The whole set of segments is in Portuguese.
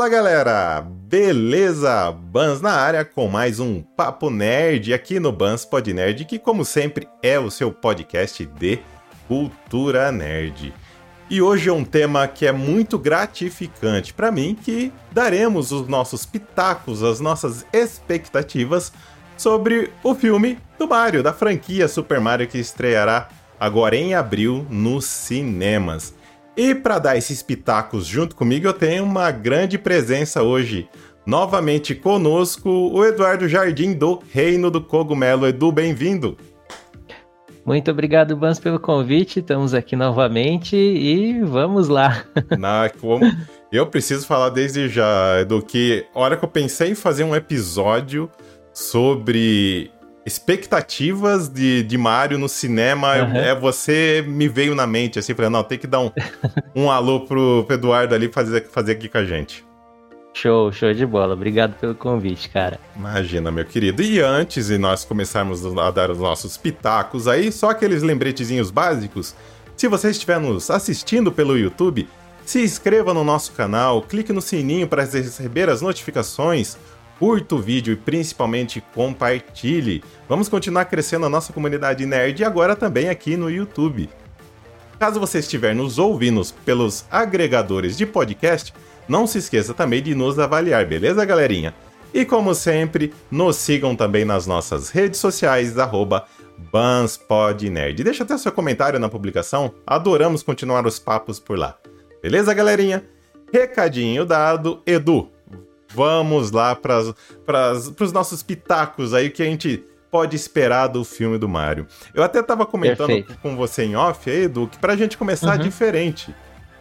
Fala galera, beleza? Bans na área com mais um Papo Nerd aqui no Bans Pod Nerd, que como sempre é o seu podcast de cultura nerd. E hoje é um tema que é muito gratificante para mim, que daremos os nossos pitacos, as nossas expectativas sobre o filme do Mario, da franquia Super Mario que estreará agora em abril nos cinemas. E para dar esses pitacos junto comigo, eu tenho uma grande presença hoje. Novamente conosco, o Eduardo Jardim do Reino do Cogumelo. Edu, bem-vindo. Muito obrigado, Bans, pelo convite. Estamos aqui novamente e vamos lá. Na, como... Eu preciso falar desde já, Edu, que a hora que eu pensei em fazer um episódio sobre expectativas de, de Mario no cinema, uhum. é você me veio na mente, assim, falando, não, tem que dar um, um alô pro, pro Eduardo ali fazer, fazer aqui com a gente. Show, show de bola. Obrigado pelo convite, cara. Imagina, meu querido. E antes de nós começarmos a dar os nossos pitacos aí, só aqueles lembretezinhos básicos. Se você estiver nos assistindo pelo YouTube, se inscreva no nosso canal, clique no sininho para receber as notificações curta o vídeo e principalmente compartilhe. Vamos continuar crescendo a nossa comunidade nerd e agora também aqui no YouTube. Caso você estiver nos ouvindo pelos agregadores de podcast, não se esqueça também de nos avaliar, beleza, galerinha? E como sempre, nos sigam também nas nossas redes sociais, arroba BansPodNerd. Deixa até seu comentário na publicação, adoramos continuar os papos por lá. Beleza, galerinha? Recadinho dado, Edu, vamos lá para os nossos pitacos aí que a gente pode esperar do filme do Mario. Eu até tava comentando Perfeito. com você em off aí, Edu, que pra gente começar uhum. diferente,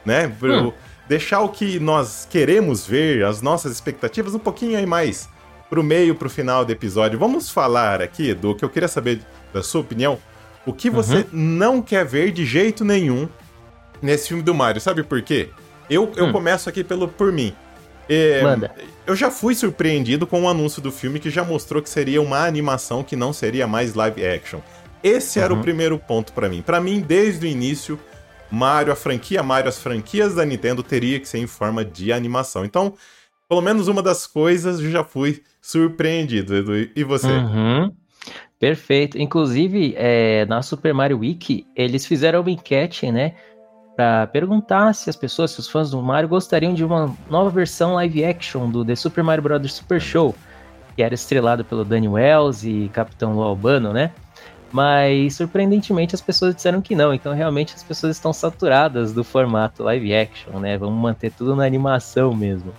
né? Hum. Deixar o que nós queremos ver, as nossas expectativas, um pouquinho aí mais pro meio, pro final do episódio. Vamos falar aqui, Edu, que eu queria saber da sua opinião, o que você uhum. não quer ver de jeito nenhum nesse filme do Mario. Sabe por quê? Eu, eu hum. começo aqui pelo por mim. É, Manda. Eu já fui surpreendido com o anúncio do filme que já mostrou que seria uma animação que não seria mais live action. Esse uhum. era o uhum. primeiro ponto para mim. Para mim, desde o início, Mario, a franquia Mario, as franquias da Nintendo teria que ser em forma de animação. Então, pelo menos uma das coisas eu já fui surpreendido, Edu. E você? Uhum. Perfeito. Inclusive, é, na Super Mario Wiki, eles fizeram uma enquete, né? Para perguntar se as pessoas, se os fãs do Mario gostariam de uma nova versão live action do The Super Mario Bros. Super Show, que era estrelado pelo Danny Wells e Capitão Lu Albano, né? Mas surpreendentemente as pessoas disseram que não, então realmente as pessoas estão saturadas do formato live action, né? Vamos manter tudo na animação mesmo.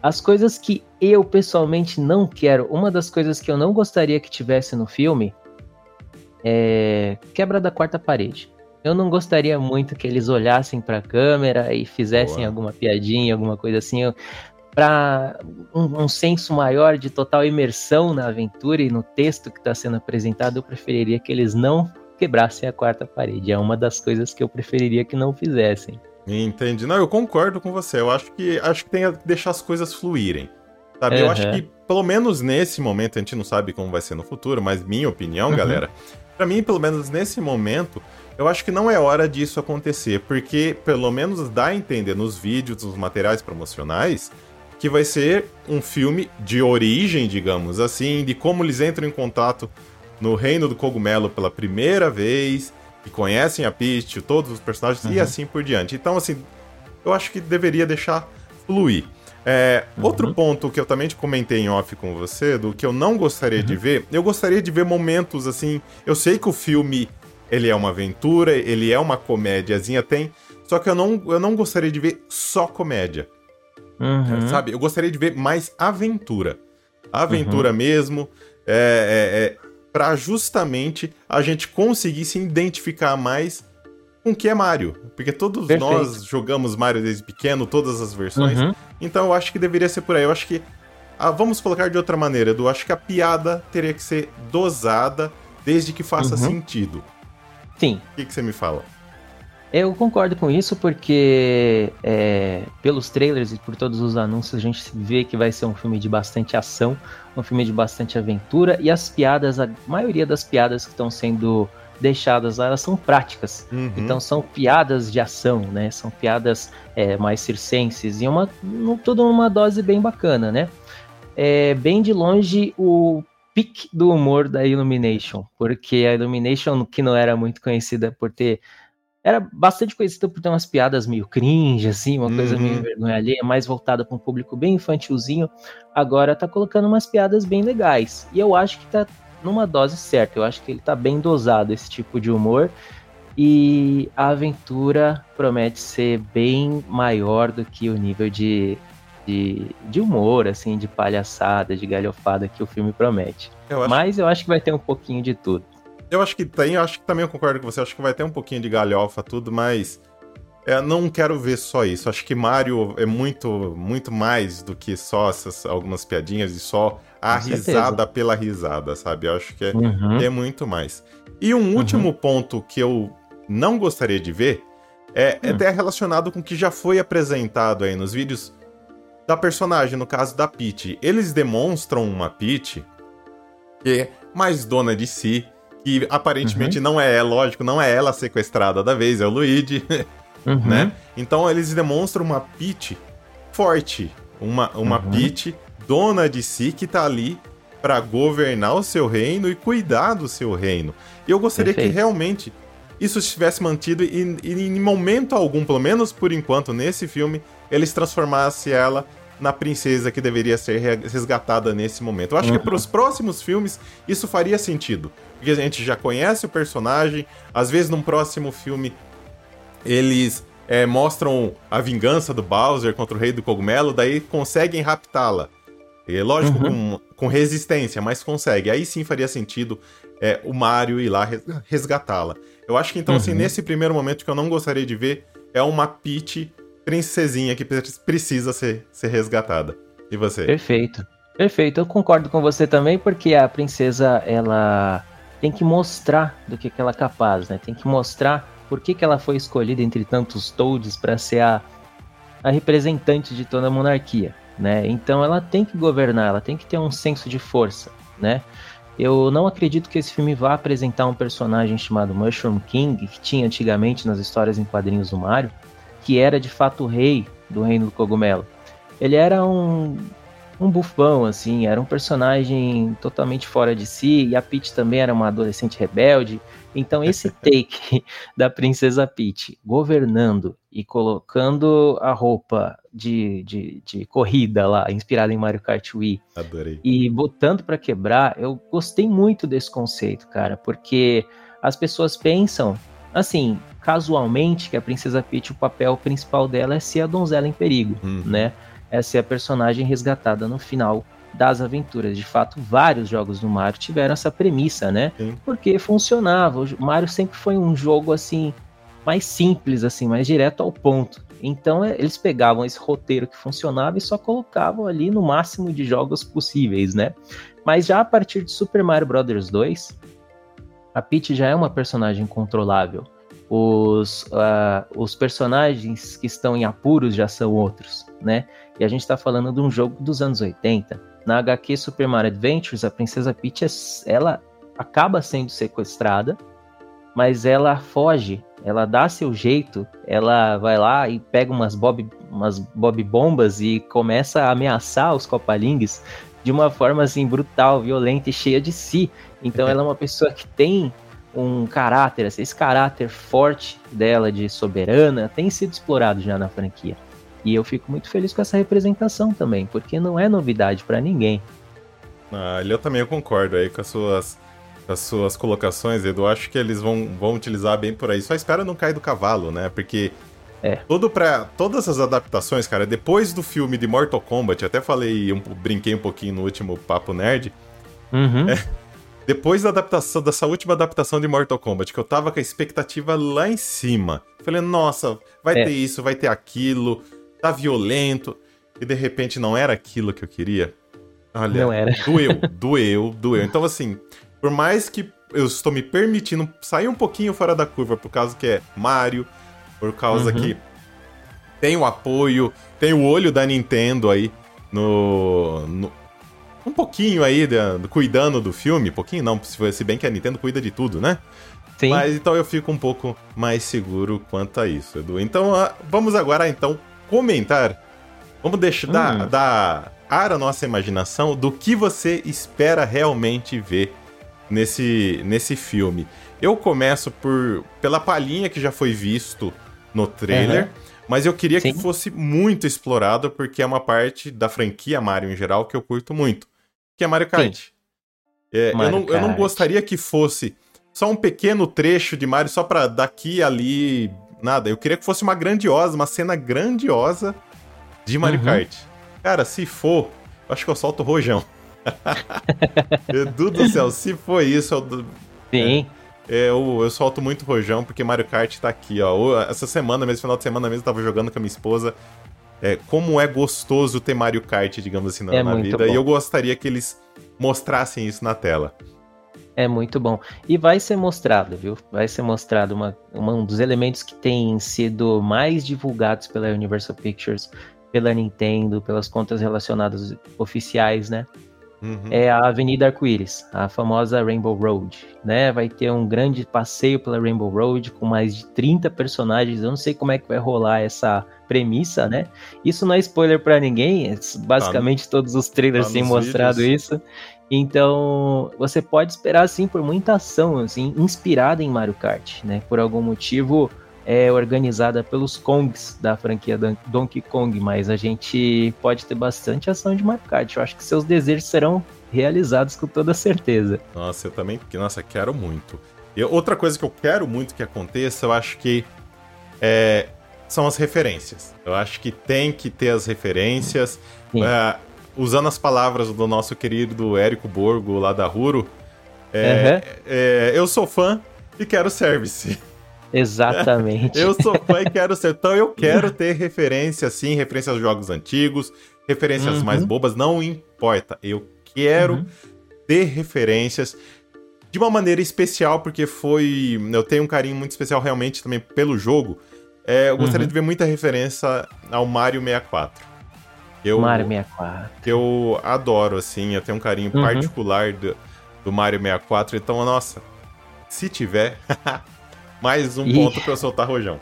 As coisas que eu pessoalmente não quero, uma das coisas que eu não gostaria que tivesse no filme é quebra da quarta parede. Eu não gostaria muito que eles olhassem para a câmera e fizessem Boa. alguma piadinha, alguma coisa assim, para um, um, senso maior de total imersão na aventura e no texto que está sendo apresentado. Eu preferiria que eles não quebrassem a quarta parede. É uma das coisas que eu preferiria que não fizessem. Entendi. Não, eu concordo com você. Eu acho que acho que tem que deixar as coisas fluírem. Sabe? Uhum. Eu acho que, pelo menos nesse momento, a gente não sabe como vai ser no futuro, mas minha opinião, uhum. galera, para mim, pelo menos nesse momento, eu acho que não é hora disso acontecer, porque pelo menos dá a entender nos vídeos, nos materiais promocionais, que vai ser um filme de origem, digamos assim, de como eles entram em contato no reino do cogumelo pela primeira vez, e conhecem a Peach, todos os personagens uhum. e assim por diante. Então, assim, eu acho que deveria deixar fluir. É, uhum. Outro ponto que eu também te comentei em off com você, do que eu não gostaria uhum. de ver, eu gostaria de ver momentos assim. Eu sei que o filme ele é uma aventura, ele é uma comédiazinha, tem. Só que eu não, eu não gostaria de ver só comédia. Uhum. Sabe? Eu gostaria de ver mais aventura. Aventura uhum. mesmo. É, é, é, para justamente a gente conseguir se identificar mais com o que é Mario. Porque todos Perfeito. nós jogamos Mario desde pequeno, todas as versões. Uhum. Então eu acho que deveria ser por aí. Eu acho que. Ah, vamos colocar de outra maneira, Edu. Eu acho que a piada teria que ser dosada desde que faça uhum. sentido. Sim. O que, que você me fala? Eu concordo com isso porque é, pelos trailers e por todos os anúncios a gente vê que vai ser um filme de bastante ação, um filme de bastante aventura e as piadas, a maioria das piadas que estão sendo deixadas lá, elas são práticas. Uhum. Então são piadas de ação, né? São piadas é, mais circenses e uma, tudo uma dose bem bacana, né? É bem de longe o pique do humor da Illumination, porque a Illumination, que não era muito conhecida por ter era bastante conhecida por ter umas piadas meio cringe, assim, uma uhum. coisa meio uhum. vergonha alheia, mais voltada para um público bem infantilzinho. Agora tá colocando umas piadas bem legais. E eu acho que tá numa dose certa. Eu acho que ele tá bem dosado esse tipo de humor. E a aventura promete ser bem maior do que o nível de, de, de humor, assim, de palhaçada, de galhofada que o filme promete. Eu acho... Mas eu acho que vai ter um pouquinho de tudo. Eu acho que tem, eu acho que também eu concordo com você, acho que vai ter um pouquinho de galhofa, tudo, mas. É, não quero ver só isso. Acho que Mario é muito, muito mais do que só essas algumas piadinhas e só a com risada certeza. pela risada, sabe? Eu acho que é, uhum. é muito mais. E um uhum. último ponto que eu não gostaria de ver é, é uhum. até relacionado com o que já foi apresentado aí nos vídeos da personagem, no caso da Peach. Eles demonstram uma Peach que é mais dona de si, que aparentemente uhum. não é, lógico, não é ela sequestrada da vez, é o Luigi, uhum. né? Então eles demonstram uma Peach forte, uma, uma uhum. Peach dona de si que tá ali para governar o seu reino e cuidar do seu reino. E eu gostaria Perfeito. que realmente isso estivesse mantido e, e em momento algum, pelo menos por enquanto nesse filme, eles transformassem ela na princesa que deveria ser resgatada nesse momento. Eu acho uhum. que para os próximos filmes isso faria sentido, porque a gente já conhece o personagem, às vezes num próximo filme eles é, mostram a vingança do Bowser contra o Rei do Cogumelo, daí conseguem raptá-la. É lógico, uhum. com, com, resistência, mas consegue. Aí sim faria sentido é, o Mario ir lá resgatá-la. Eu acho que então, assim, uhum. assim, nesse primeiro momento que eu não gostaria de ver é uma Peach princesinha que precisa ser, ser resgatada. E você? Perfeito. Perfeito. Eu concordo com você também, porque a princesa, ela tem que mostrar do que, que ela é capaz, né? Tem que mostrar por que, que ela foi escolhida entre tantos Toads para ser a, a representante de toda a monarquia, né? Então ela tem que governar, ela tem que ter um senso de força, né? Eu não acredito que esse filme vá apresentar um personagem chamado Mushroom King, que tinha antigamente nas histórias em quadrinhos do Mario, que era de fato o rei do reino do cogumelo. Ele era um, um bufão, assim, era um personagem totalmente fora de si, e a Peach também era uma adolescente rebelde. Então, esse take da Princesa Peach governando e colocando a roupa de, de, de corrida lá, inspirada em Mario Kart Wii, Adorei. e botando para quebrar, eu gostei muito desse conceito, cara, porque as pessoas pensam, assim, casualmente que a Princesa Peach, o papel principal dela é ser a donzela em perigo, uhum. né? É ser a personagem resgatada no final das aventuras. De fato, vários jogos do Mario tiveram essa premissa, né? Sim. Porque funcionava. O Mario sempre foi um jogo assim mais simples, assim, mais direto ao ponto. Então é, eles pegavam esse roteiro que funcionava e só colocavam ali no máximo de jogos possíveis, né? Mas já a partir de Super Mario Bros. 2, a Peach já é uma personagem controlável os, uh, os personagens que estão em apuros já são outros, né? E a gente está falando de um jogo dos anos 80. Na HQ Super Mario Adventures, a Princesa Peach, ela acaba sendo sequestrada, mas ela foge, ela dá seu jeito, ela vai lá e pega umas bob, umas bob bombas e começa a ameaçar os Copalings de uma forma assim brutal, violenta e cheia de si. Então ela é uma pessoa que tem um caráter, assim, esse caráter forte dela de soberana tem sido explorado já na franquia. E eu fico muito feliz com essa representação também, porque não é novidade para ninguém. Ah, eu também concordo aí com as suas, as suas colocações, Edu. Acho que eles vão, vão utilizar bem por aí. Só espera não cair do cavalo, né? Porque é. Todo pra, todas as adaptações, cara, depois do filme de Mortal Kombat, até falei, um, brinquei um pouquinho no último Papo Nerd. Uhum. É, depois da adaptação, dessa última adaptação de Mortal Kombat, que eu tava com a expectativa lá em cima. Falei, nossa, vai é. ter isso, vai ter aquilo, tá violento. E de repente não era aquilo que eu queria. Olha, não era. doeu, doeu, doeu. Então, assim, por mais que eu estou me permitindo sair um pouquinho fora da curva, por causa que é Mario, por causa uhum. que tem o apoio, tem o olho da Nintendo aí no, no um pouquinho aí de, cuidando do filme, pouquinho não, se bem que a Nintendo cuida de tudo, né? Sim. Mas então eu fico um pouco mais seguro quanto a isso, Edu. Então uh, vamos agora então comentar. Vamos deixar hum. dar, dar ar à nossa imaginação do que você espera realmente ver nesse, nesse filme. Eu começo por pela palhinha que já foi visto no trailer, uhum. mas eu queria Sim. que fosse muito explorado porque é uma parte da franquia Mario em geral que eu curto muito, que é Mario Kart. É, Mario eu, não, Kart. eu não gostaria que fosse só um pequeno trecho de Mario só pra daqui ali nada. Eu queria que fosse uma grandiosa, uma cena grandiosa de Mario uhum. Kart. Cara, se for, eu acho que eu solto o rojão. Edu do céu, se for isso, eu... Sim. É, eu, eu solto muito rojão porque Mario Kart tá aqui, ó. Essa semana, mesmo final de semana mesmo, eu tava jogando com a minha esposa. É, como é gostoso ter Mario Kart, digamos assim, na, é na vida. Bom. E eu gostaria que eles mostrassem isso na tela. É muito bom. E vai ser mostrado, viu? Vai ser mostrado uma, uma, um dos elementos que tem sido mais divulgados pela Universal Pictures, pela Nintendo, pelas contas relacionadas oficiais, né? Uhum. É a Avenida Arco-Íris, a famosa Rainbow Road, né? Vai ter um grande passeio pela Rainbow Road com mais de 30 personagens. Eu não sei como é que vai rolar essa premissa, né? Isso não é spoiler para ninguém, é basicamente tá, todos os trailers tá têm mostrado vídeos. isso. Então, você pode esperar assim por muita ação assim, inspirada em Mario Kart, né? Por algum motivo é organizada pelos Kongs da franquia Donkey Kong, mas a gente pode ter bastante ação de Mario Kart. Eu acho que seus desejos serão realizados com toda certeza. Nossa, eu também, nossa, quero muito. E outra coisa que eu quero muito que aconteça, eu acho que é, são as referências. Eu acho que tem que ter as referências. É, usando as palavras do nosso querido Érico Borgo, lá da Ruro, é, uhum. é, eu sou fã e quero service. Exatamente. eu sou fã e quero ser. Então eu quero ter referência, sim, referência aos jogos antigos, referências uhum. mais bobas, não importa. Eu quero uhum. ter referências de uma maneira especial, porque foi. Eu tenho um carinho muito especial realmente também pelo jogo. É, eu gostaria uhum. de ver muita referência ao Mario 64. Eu, Mario 64. Que eu adoro, assim, eu tenho um carinho uhum. particular do, do Mario 64. Então, nossa, se tiver, mais um e... ponto pra eu soltar rojão.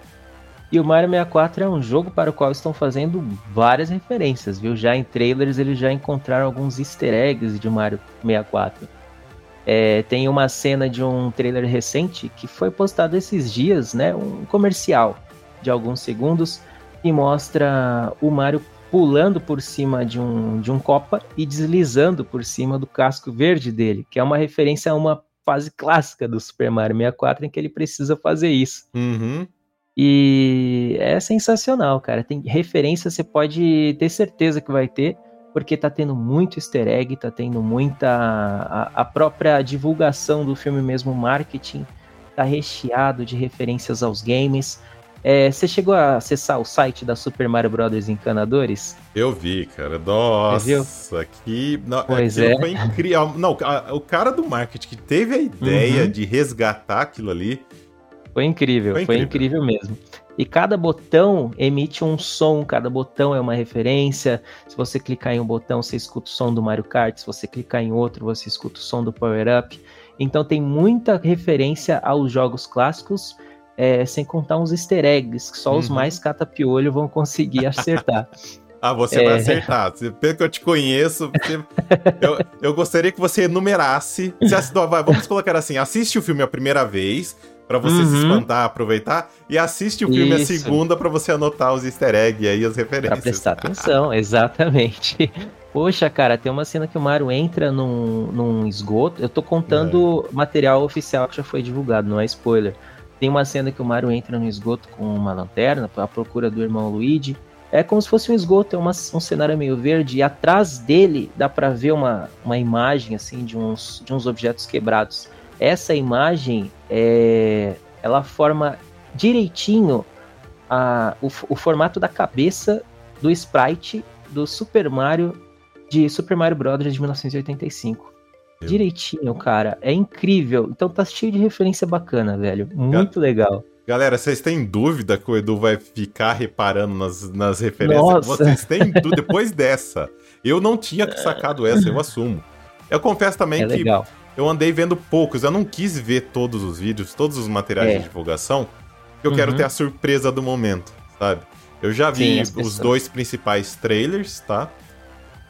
E o Mario 64 é um jogo para o qual estão fazendo várias referências, viu? Já em trailers eles já encontraram alguns easter eggs de Mario 64. É, tem uma cena de um trailer recente que foi postado esses dias, né? Um comercial de alguns segundos que mostra o Mario pulando por cima de um, de um Copa e deslizando por cima do casco verde dele, que é uma referência a uma fase clássica do Super Mario 64 em que ele precisa fazer isso. Uhum. E é sensacional, cara. Tem referência, você pode ter certeza que vai ter, porque tá tendo muito easter egg, tá tendo muita. A, a própria divulgação do filme mesmo, marketing, tá recheado de referências aos games. É, você chegou a acessar o site da Super Mario Bros. Encanadores? Eu vi, cara. Nossa, que. Não, pois é. Foi incrível. Não, a, o cara do marketing que teve a ideia uhum. de resgatar aquilo ali. Foi incrível, foi incrível, foi incrível mesmo. E cada botão emite um som, cada botão é uma referência. Se você clicar em um botão, você escuta o som do Mario Kart. Se você clicar em outro, você escuta o som do Power Up. Então tem muita referência aos jogos clássicos é, sem contar uns easter eggs que só uhum. os mais catapiolho vão conseguir acertar. ah, você é... vai acertar. Pelo que eu te conheço, você... eu, eu, gostaria que você enumerasse. Você, vamos colocar assim: assiste o filme a primeira vez, para você uhum. se espantar, aproveitar, e assiste o filme Isso. a segunda para você anotar os easter eggs e aí as referências. Pra prestar atenção, exatamente. Poxa, cara, tem uma cena que o Mario entra num, num esgoto. Eu tô contando é. material oficial que já foi divulgado, não é spoiler. Tem uma cena que o Mario entra no esgoto com uma lanterna à procura do irmão Luigi. É como se fosse um esgoto, é uma, um cenário meio verde, e atrás dele dá para ver uma, uma imagem assim de uns, de uns objetos quebrados. Essa imagem é, ela forma direitinho a, o, o formato da cabeça do sprite do Super Mario de Super Mario Bros. de 1985 direitinho, cara. É incrível. Então tá cheio de referência bacana, velho. Muito legal. Galera, vocês têm dúvida que o Edu vai ficar reparando nas, nas referências? Nossa. Vocês têm dúvida depois dessa. Eu não tinha sacado essa, eu assumo. Eu confesso também é que legal. eu andei vendo poucos. Eu não quis ver todos os vídeos, todos os materiais é. de divulgação, porque eu uhum. quero ter a surpresa do momento, sabe? Eu já vi Sim, os dois principais trailers, tá?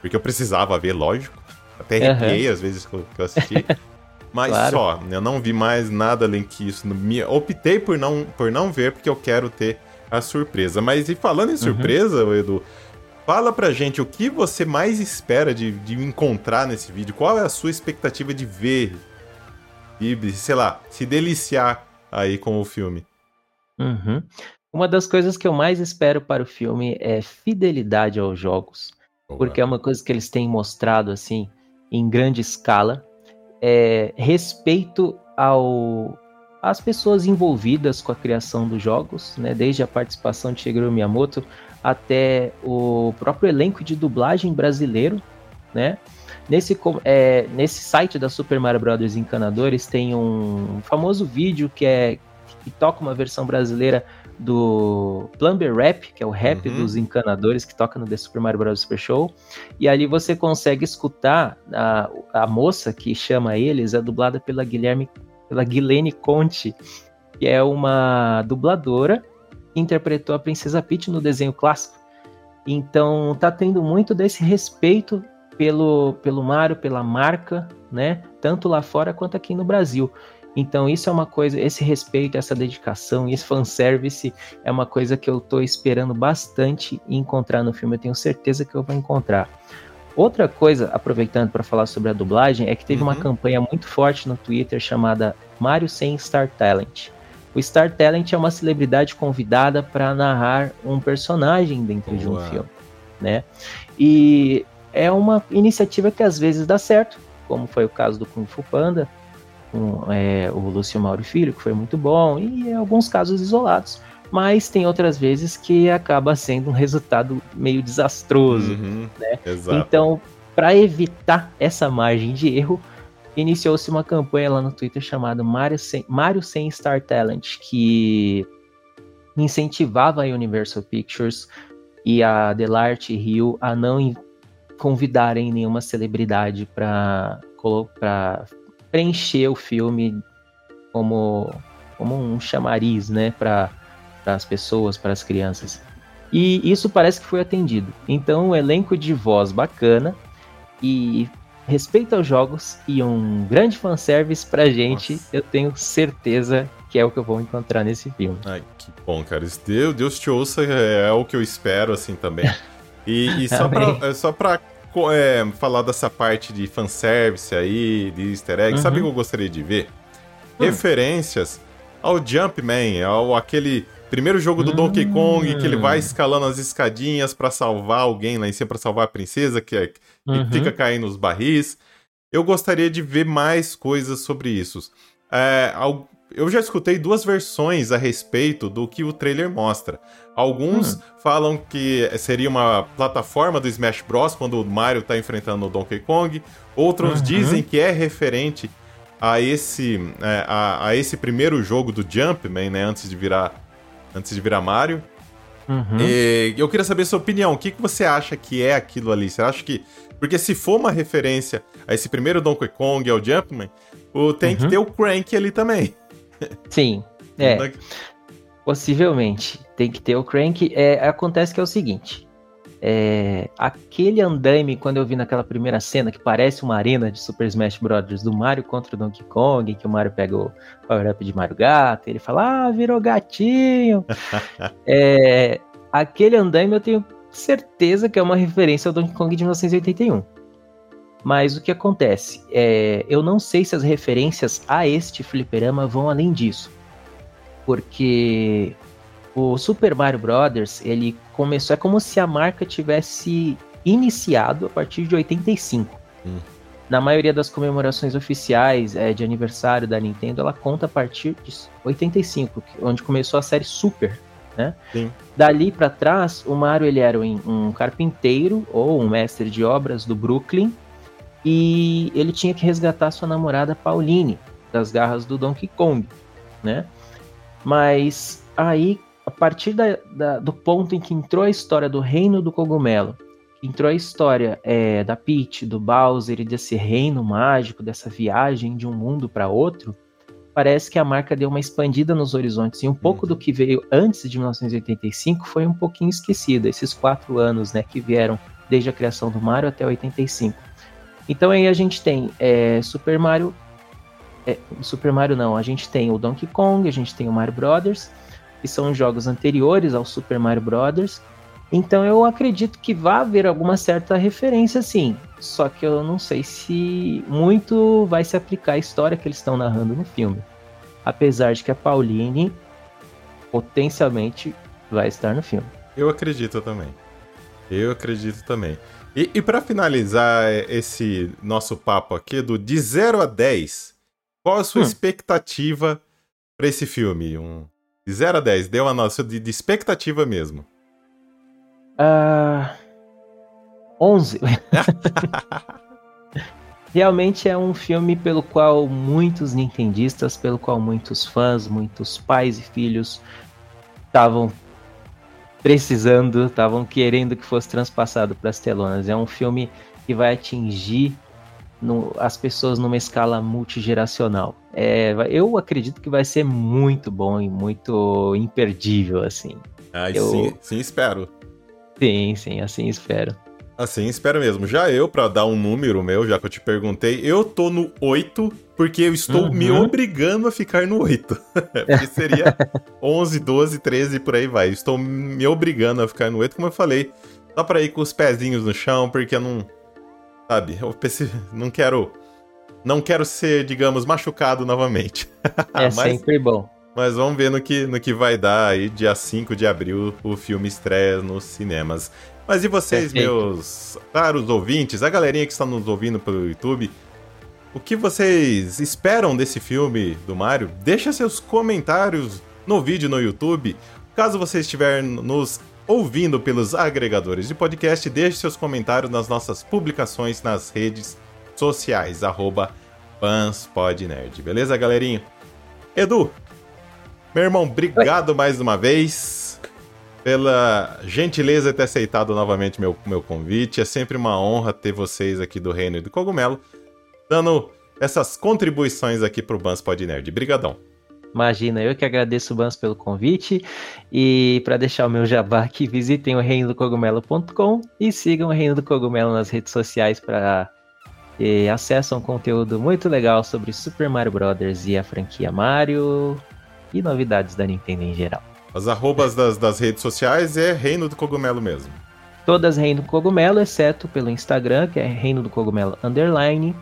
Porque eu precisava ver, lógico. Até arrepiei uhum. às vezes que eu assisti. Mas claro. só, eu não vi mais nada além que isso. Optei por não, por não ver, porque eu quero ter a surpresa. Mas e falando em uhum. surpresa, uhum. Edu, fala pra gente o que você mais espera de, de encontrar nesse vídeo. Qual é a sua expectativa de ver? E, sei lá, se deliciar aí com o filme. Uhum. Uma das coisas que eu mais espero para o filme é fidelidade aos jogos. Boa. Porque é uma coisa que eles têm mostrado assim em grande escala. É respeito ao às pessoas envolvidas com a criação dos jogos, né? Desde a participação de Shigeru Miyamoto até o próprio elenco de dublagem brasileiro, né? Nesse, é, nesse site da Super Mario Bros. Encanadores tem um famoso vídeo que é que toca uma versão brasileira do Plumber Rap, que é o rap uhum. dos encanadores que toca no The Super Mario Bros. Super Show. E ali você consegue escutar a, a moça que chama eles, é dublada pela Guilherme, pela Guilene Conte, que é uma dubladora que interpretou a Princesa Peach no desenho clássico. Então tá tendo muito desse respeito pelo, pelo Mario, pela marca, né? Tanto lá fora quanto aqui no Brasil. Então, isso é uma coisa, esse respeito, essa dedicação, esse fanservice é uma coisa que eu estou esperando bastante encontrar no filme. Eu tenho certeza que eu vou encontrar. Outra coisa, aproveitando para falar sobre a dublagem, é que teve uhum. uma campanha muito forte no Twitter chamada Mario sem Star Talent. O Star Talent é uma celebridade convidada para narrar um personagem dentro de um filme, né? E é uma iniciativa que às vezes dá certo, como foi o caso do Kung Fu Panda, com é, o Lúcio Mauro Filho, que foi muito bom, e em alguns casos isolados. Mas tem outras vezes que acaba sendo um resultado meio desastroso. Uhum, né? Então, para evitar essa margem de erro, iniciou-se uma campanha lá no Twitter chamada Mario Sem, Mario Sem Star Talent, que incentivava a Universal Pictures e a Delarte Rio a não convidarem nenhuma celebridade para preencher o filme como, como um chamariz, né, para as pessoas, para as crianças. E isso parece que foi atendido. Então, um elenco de voz bacana e respeito aos jogos e um grande fanservice pra gente, Nossa. eu tenho certeza que é o que eu vou encontrar nesse filme. Ai, que bom, cara. Deus, Deus te ouça, é, é o que eu espero, assim, também. E, e só, pra, é, só pra é, falar dessa parte de fanservice aí, de easter egg, uhum. sabe o que eu gostaria de ver? Uhum. Referências ao Jumpman, ao aquele primeiro jogo do uhum. Donkey Kong, que ele vai hum. escalando as escadinhas para salvar alguém lá em cima, pra salvar a princesa, que, é, que uhum. fica caindo os barris. Eu gostaria de ver mais coisas sobre isso. É, eu já escutei duas versões a respeito do que o trailer mostra. Alguns hum. falam que seria uma plataforma do Smash Bros. quando o Mario está enfrentando o Donkey Kong. Outros uhum. dizem que é referente a esse, é, a, a, esse primeiro jogo do Jumpman, né? Antes de virar, antes de virar Mario. Uhum. E eu queria saber sua opinião. O que, que você acha que é aquilo ali? Você acha que. Porque se for uma referência a esse primeiro Donkey Kong, ao Jumpman, o, tem uhum. que ter o Crank ali também. Sim, é. Possivelmente. Tem que ter o Crank. É, acontece que é o seguinte. É, aquele andaime, quando eu vi naquela primeira cena, que parece uma arena de Super Smash Bros. do Mario contra o Donkey Kong, que o Mario pega o power-up de Mario Gato, ele fala, ah, virou gatinho. é, aquele andaime eu tenho certeza que é uma referência ao Donkey Kong de 1981. Mas o que acontece? É, eu não sei se as referências a este fliperama vão além disso. Porque o Super Mario Brothers, ele começou, é como se a marca tivesse iniciado a partir de 85. Hum. Na maioria das comemorações oficiais é, de aniversário da Nintendo, ela conta a partir de 85, onde começou a série Super, né? Sim. Dali para trás, o Mario ele era um, um carpinteiro ou um mestre de obras do Brooklyn e ele tinha que resgatar sua namorada Pauline das garras do Donkey Kong, né? Mas aí, a partir da, da, do ponto em que entrou a história do Reino do Cogumelo, entrou a história é, da Peach, do Bowser e desse reino mágico, dessa viagem de um mundo para outro, parece que a marca deu uma expandida nos horizontes e um pouco do uhum. que veio antes de 1985 foi um pouquinho esquecido, esses quatro anos né, que vieram desde a criação do Mario até 85. Então aí a gente tem é, Super Mario. É, Super Mario não, a gente tem o Donkey Kong, a gente tem o Mario Brothers, que são jogos anteriores ao Super Mario Brothers. Então eu acredito que vai haver alguma certa referência sim. Só que eu não sei se muito vai se aplicar à história que eles estão narrando no filme. Apesar de que a Pauline potencialmente vai estar no filme. Eu acredito também. Eu acredito também. E, e para finalizar esse nosso papo aqui, do de 0 a 10, qual a sua hum. expectativa para esse filme? Um, de 0 a 10, deu a nossa de, de expectativa mesmo. Uh, 11. Realmente é um filme pelo qual muitos nintendistas, pelo qual muitos fãs, muitos pais e filhos estavam precisando, estavam querendo que fosse transpassado para as telonas. É um filme que vai atingir no, as pessoas numa escala multigeracional. É, eu acredito que vai ser muito bom e muito imperdível, assim. Ah, eu... sim, sim, espero. Sim, sim, assim espero. Assim, espero mesmo. Já eu, para dar um número meu, já que eu te perguntei, eu tô no 8, porque eu estou uhum. me obrigando a ficar no 8. porque seria 11, 12, 13 por aí vai. Estou me obrigando a ficar no 8, como eu falei. Só pra ir com os pezinhos no chão, porque eu não. Sabe, eu não quero. Não quero ser, digamos, machucado novamente. é Mas... sempre bom. Mas vamos ver no que, no que vai dar aí, dia 5 de abril, o filme estreia nos cinemas. Mas e vocês, Perfeito. meus caros ouvintes, a galerinha que está nos ouvindo pelo YouTube, o que vocês esperam desse filme do Mario? Deixa seus comentários no vídeo no YouTube. Caso você estiver nos ouvindo pelos agregadores de podcast, deixe seus comentários nas nossas publicações nas redes sociais, arroba PansPodNerd. Beleza, galerinha? Edu, meu irmão, obrigado Oi. mais uma vez pela gentileza de ter aceitado novamente meu, meu convite. É sempre uma honra ter vocês aqui do Reino e do Cogumelo, dando essas contribuições aqui pro Bans Pod Nerd. Brigadão. Imagina, eu que agradeço o Bans pelo convite e para deixar o meu jabá aqui, visitem o reino do cogumelo.com e sigam o Reino do Cogumelo nas redes sociais para ter acesso a um conteúdo muito legal sobre Super Mario Bros. e a franquia Mario, e novidades da Nintendo em geral. As arrobas das, das redes sociais é Reino do Cogumelo mesmo. Todas Reino do Cogumelo, exceto pelo Instagram, que é Reino do Cogumelo Underline.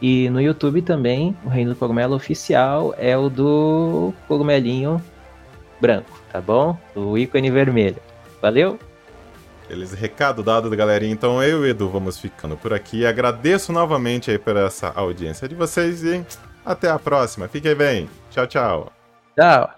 E no YouTube também, o Reino do Cogumelo oficial é o do cogumelinho branco, tá bom? O ícone vermelho. Valeu? Beleza, recado dado, galerinha. Então eu e o Edu vamos ficando por aqui. Agradeço novamente aí por essa audiência de vocês e até a próxima. Fiquem bem. Tchau, tchau. Ciao.